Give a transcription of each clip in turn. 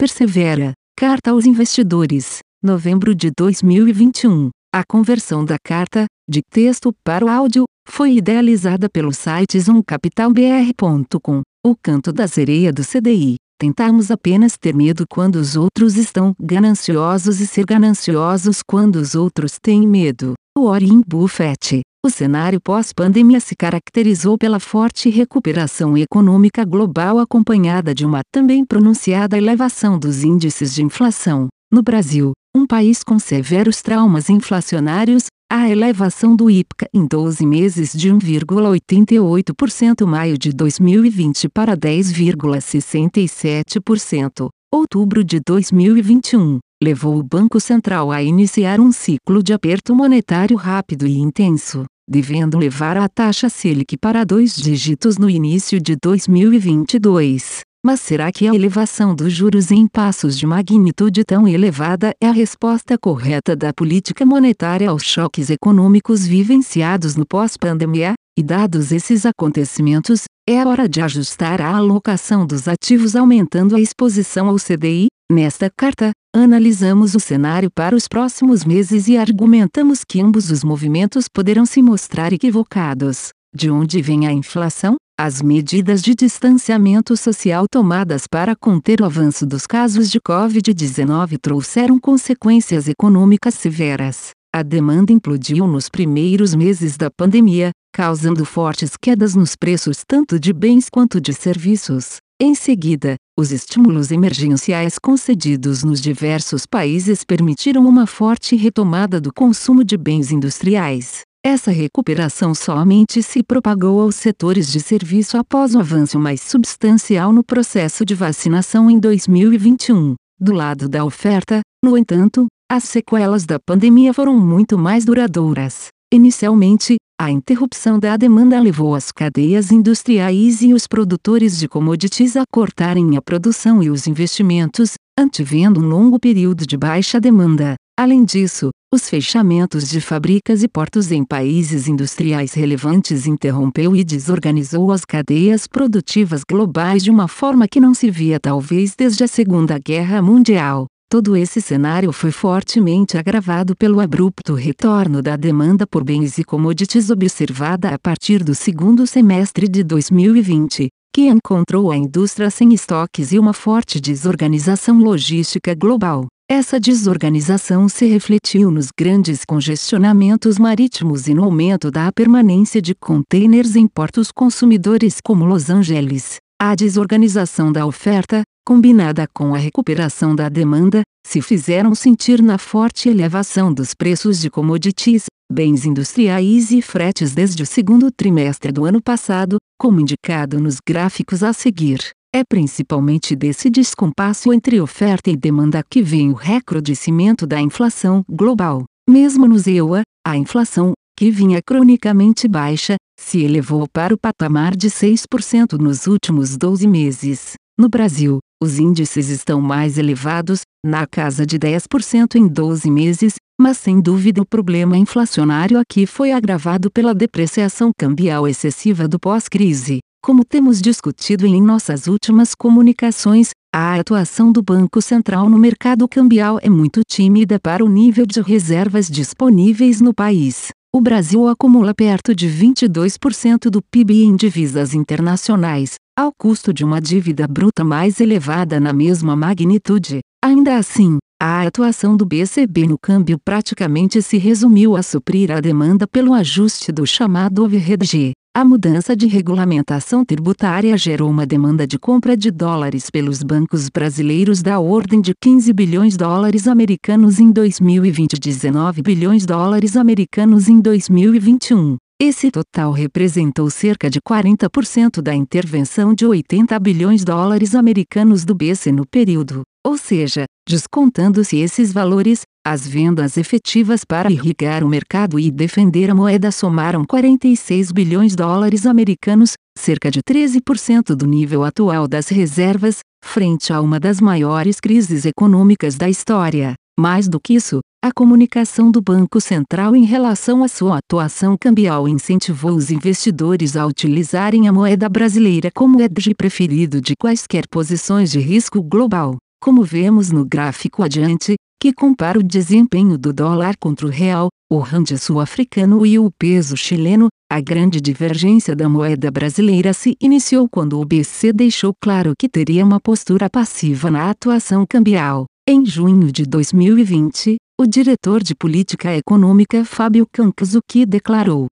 persevera. Carta aos investidores. Novembro de 2021. A conversão da carta, de texto para o áudio, foi idealizada pelo site zoomcapitalbr.com. O canto da sereia do CDI. Tentamos apenas ter medo quando os outros estão gananciosos e ser gananciosos quando os outros têm medo. Warren Buffett. O cenário pós-pandemia se caracterizou pela forte recuperação econômica global acompanhada de uma também pronunciada elevação dos índices de inflação. No Brasil, um país com severos traumas inflacionários, a elevação do IPCA em 12 meses de 1,88% maio de 2020 para 10,67%, outubro de 2021, levou o Banco Central a iniciar um ciclo de aperto monetário rápido e intenso, devendo levar a taxa Selic para dois dígitos no início de 2022. Mas será que a elevação dos juros em passos de magnitude tão elevada é a resposta correta da política monetária aos choques econômicos vivenciados no pós-pandemia? E dados esses acontecimentos, é hora de ajustar a alocação dos ativos aumentando a exposição ao CDI? Nesta carta, analisamos o cenário para os próximos meses e argumentamos que ambos os movimentos poderão se mostrar equivocados. De onde vem a inflação? As medidas de distanciamento social tomadas para conter o avanço dos casos de Covid-19 trouxeram consequências econômicas severas. A demanda implodiu nos primeiros meses da pandemia, causando fortes quedas nos preços tanto de bens quanto de serviços. Em seguida, os estímulos emergenciais concedidos nos diversos países permitiram uma forte retomada do consumo de bens industriais. Essa recuperação somente se propagou aos setores de serviço após o avanço mais substancial no processo de vacinação em 2021. Do lado da oferta, no entanto, as sequelas da pandemia foram muito mais duradouras. Inicialmente, a interrupção da demanda levou as cadeias industriais e os produtores de commodities a cortarem a produção e os investimentos, antevendo um longo período de baixa demanda. Além disso, os fechamentos de fábricas e portos em países industriais relevantes interrompeu e desorganizou as cadeias produtivas globais de uma forma que não se via talvez desde a Segunda Guerra Mundial. Todo esse cenário foi fortemente agravado pelo abrupto retorno da demanda por bens e commodities observada a partir do segundo semestre de 2020, que encontrou a indústria sem estoques e uma forte desorganização logística global. Essa desorganização se refletiu nos grandes congestionamentos marítimos e no aumento da permanência de containers em portos consumidores como Los Angeles. A desorganização da oferta, combinada com a recuperação da demanda, se fizeram sentir na forte elevação dos preços de commodities, bens industriais e fretes desde o segundo trimestre do ano passado, como indicado nos gráficos a seguir. É principalmente desse descompasso entre oferta e demanda que vem o recrudescimento da inflação global. Mesmo no EUA, a inflação, que vinha cronicamente baixa, se elevou para o patamar de 6% nos últimos 12 meses. No Brasil, os índices estão mais elevados, na casa de 10% em 12 meses, mas sem dúvida o problema inflacionário aqui foi agravado pela depreciação cambial excessiva do pós-crise. Como temos discutido em nossas últimas comunicações, a atuação do Banco Central no mercado cambial é muito tímida para o nível de reservas disponíveis no país. O Brasil acumula perto de 22% do PIB em divisas internacionais, ao custo de uma dívida bruta mais elevada na mesma magnitude. Ainda assim, a atuação do BCB no câmbio praticamente se resumiu a suprir a demanda pelo ajuste do chamado overhead. A mudança de regulamentação tributária gerou uma demanda de compra de dólares pelos bancos brasileiros da ordem de 15 bilhões de dólares americanos em 2020 e 19 bilhões de dólares americanos em 2021. Esse total representou cerca de 40% da intervenção de 80 bilhões de dólares americanos do BC no período. Ou seja, descontando-se esses valores, as vendas efetivas para irrigar o mercado e defender a moeda somaram 46 bilhões de dólares americanos, cerca de 13% do nível atual das reservas, frente a uma das maiores crises econômicas da história. Mais do que isso, a comunicação do Banco Central em relação à sua atuação cambial incentivou os investidores a utilizarem a moeda brasileira como hedge preferido de quaisquer posições de risco global. Como vemos no gráfico adiante, que compara o desempenho do dólar contra o real, o rand sul-africano e o peso chileno, a grande divergência da moeda brasileira se iniciou quando o BC deixou claro que teria uma postura passiva na atuação cambial. Em junho de 2020, o diretor de política econômica Fábio Cancazuki declarou,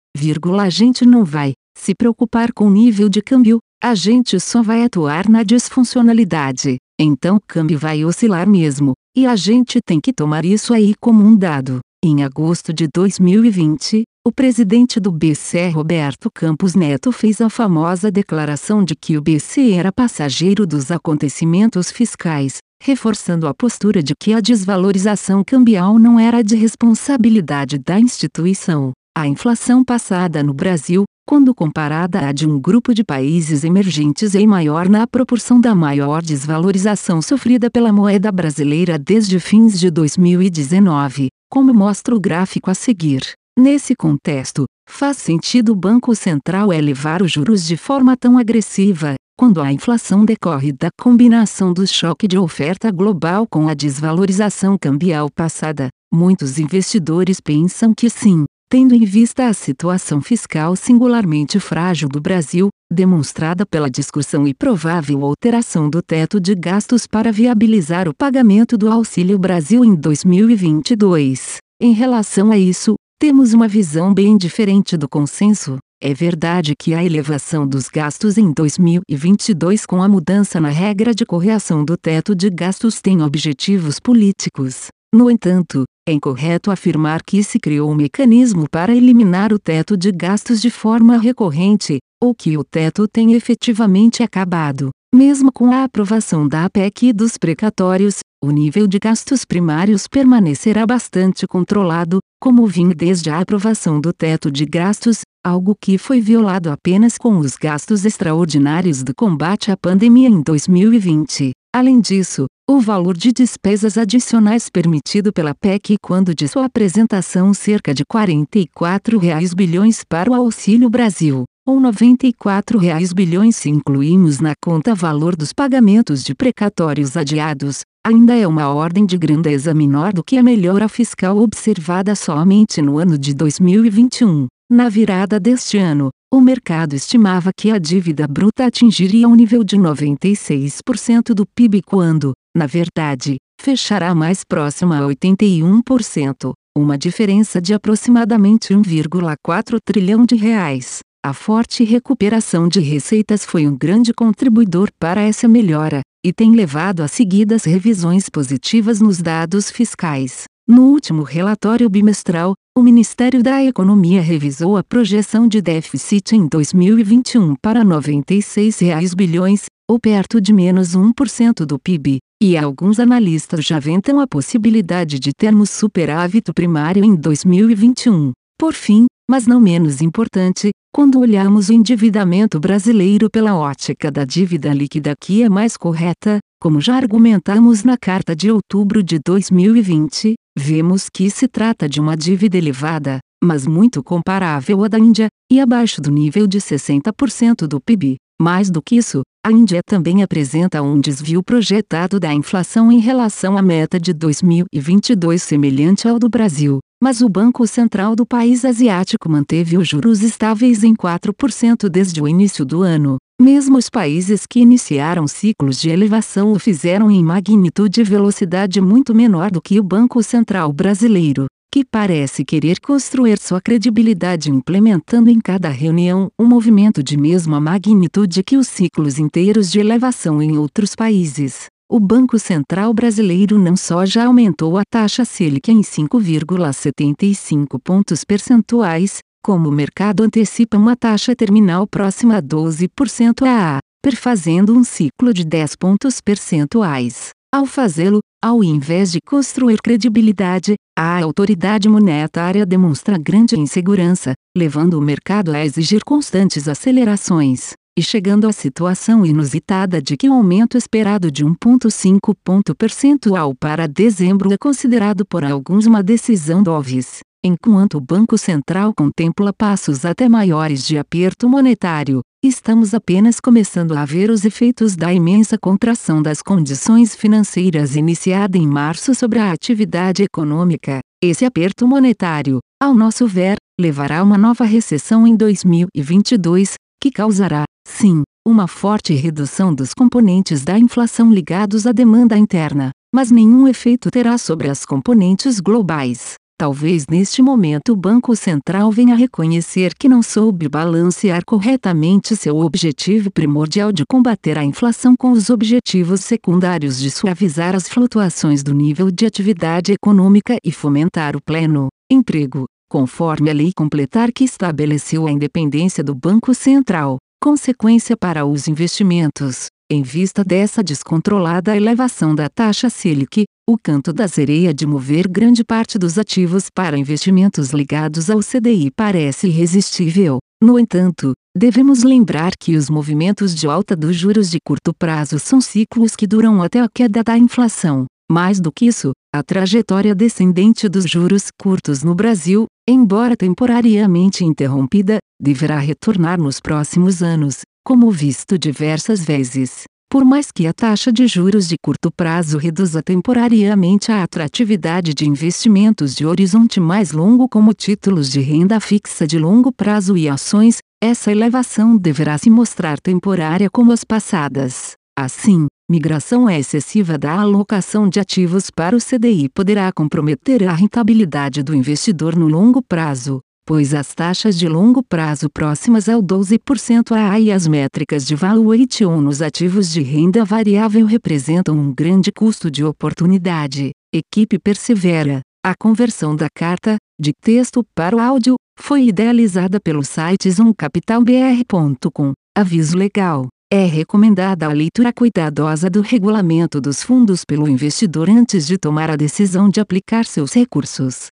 a gente não vai se preocupar com o nível de câmbio, a gente só vai atuar na disfuncionalidade. Então o câmbio vai oscilar mesmo, e a gente tem que tomar isso aí como um dado. Em agosto de 2020, o presidente do BCE Roberto Campos Neto fez a famosa declaração de que o BCE era passageiro dos acontecimentos fiscais, reforçando a postura de que a desvalorização cambial não era de responsabilidade da instituição. A inflação passada no Brasil, quando comparada à de um grupo de países emergentes é maior na proporção da maior desvalorização sofrida pela moeda brasileira desde fins de 2019, como mostra o gráfico a seguir. Nesse contexto, faz sentido o Banco Central elevar os juros de forma tão agressiva, quando a inflação decorre da combinação do choque de oferta global com a desvalorização cambial passada. Muitos investidores pensam que sim, tendo em vista a situação fiscal singularmente frágil do Brasil, demonstrada pela discussão e provável alteração do teto de gastos para viabilizar o pagamento do Auxílio Brasil em 2022. Em relação a isso, temos uma visão bem diferente do consenso. É verdade que a elevação dos gastos em 2022 com a mudança na regra de correção do teto de gastos tem objetivos políticos. No entanto, é incorreto afirmar que se criou um mecanismo para eliminar o teto de gastos de forma recorrente, ou que o teto tem efetivamente acabado. Mesmo com a aprovação da APEC e dos precatórios, o nível de gastos primários permanecerá bastante controlado, como vinha desde a aprovação do teto de gastos, algo que foi violado apenas com os gastos extraordinários do combate à pandemia em 2020. Além disso, o valor de despesas adicionais permitido pela PEC quando de sua apresentação cerca de 44 reais bilhões para o Auxílio Brasil, ou 94 reais bilhões se incluímos na conta valor dos pagamentos de precatórios adiados, ainda é uma ordem de grandeza menor do que a melhora fiscal observada somente no ano de 2021. Na virada deste ano, o mercado estimava que a dívida bruta atingiria um nível de 96% do PIB quando, na verdade, fechará mais próxima a 81%, uma diferença de aproximadamente 1,4 trilhão de reais. A forte recuperação de receitas foi um grande contribuidor para essa melhora, e tem levado a seguidas revisões positivas nos dados fiscais. No último relatório bimestral, o Ministério da Economia revisou a projeção de déficit em 2021 para 96 reais bilhões, ou perto de menos 1% do PIB, e alguns analistas já ventam a possibilidade de termos superávit primário em 2021. Por fim, mas não menos importante, quando olhamos o endividamento brasileiro pela ótica da dívida líquida que é mais correta, como já argumentamos na carta de outubro de 2020, vemos que se trata de uma dívida elevada, mas muito comparável à da Índia, e abaixo do nível de 60% do PIB. Mais do que isso, a Índia também apresenta um desvio projetado da inflação em relação à meta de 2022 semelhante ao do Brasil, mas o Banco Central do país asiático manteve os juros estáveis em 4% desde o início do ano. Mesmo os países que iniciaram ciclos de elevação o fizeram em magnitude e velocidade muito menor do que o Banco Central brasileiro, que parece querer construir sua credibilidade implementando em cada reunião um movimento de mesma magnitude que os ciclos inteiros de elevação em outros países. O Banco Central Brasileiro não só já aumentou a taxa Selic em 5,75 pontos percentuais, como o mercado antecipa uma taxa terminal próxima a 12% a, perfazendo um ciclo de 10 pontos percentuais. Ao fazê-lo, ao invés de construir credibilidade, a autoridade monetária demonstra grande insegurança, levando o mercado a exigir constantes acelerações, e chegando à situação inusitada de que o aumento esperado de 1,5 ponto percentual para dezembro é considerado por alguns uma decisão dovish enquanto o Banco Central contempla passos até maiores de aperto monetário, estamos apenas começando a ver os efeitos da imensa contração das condições financeiras iniciada em março sobre a atividade econômica. Esse aperto monetário, ao nosso ver, levará a uma nova recessão em 2022, que causará, sim, uma forte redução dos componentes da inflação ligados à demanda interna, mas nenhum efeito terá sobre as componentes globais. Talvez neste momento o Banco Central venha reconhecer que não soube balancear corretamente seu objetivo primordial de combater a inflação com os objetivos secundários de suavizar as flutuações do nível de atividade econômica e fomentar o pleno emprego, conforme a lei completar que estabeleceu a independência do Banco Central, consequência para os investimentos. Em vista dessa descontrolada elevação da taxa Selic, o canto da sereia de mover grande parte dos ativos para investimentos ligados ao CDI parece irresistível. No entanto, devemos lembrar que os movimentos de alta dos juros de curto prazo são ciclos que duram até a queda da inflação. Mais do que isso, a trajetória descendente dos juros curtos no Brasil, embora temporariamente interrompida, deverá retornar nos próximos anos, como visto diversas vezes. Por mais que a taxa de juros de curto prazo reduza temporariamente a atratividade de investimentos de horizonte mais longo como títulos de renda fixa de longo prazo e ações, essa elevação deverá se mostrar temporária como as passadas. Assim, migração excessiva da alocação de ativos para o CDI poderá comprometer a rentabilidade do investidor no longo prazo, pois as taxas de longo prazo próximas ao 12% AA e as métricas de valuation nos ativos de renda variável representam um grande custo de oportunidade. Equipe persevera. A conversão da carta, de texto para o áudio, foi idealizada pelo site zoomcapitalbr.com. Aviso legal. É recomendada a leitura cuidadosa do regulamento dos fundos pelo investidor antes de tomar a decisão de aplicar seus recursos.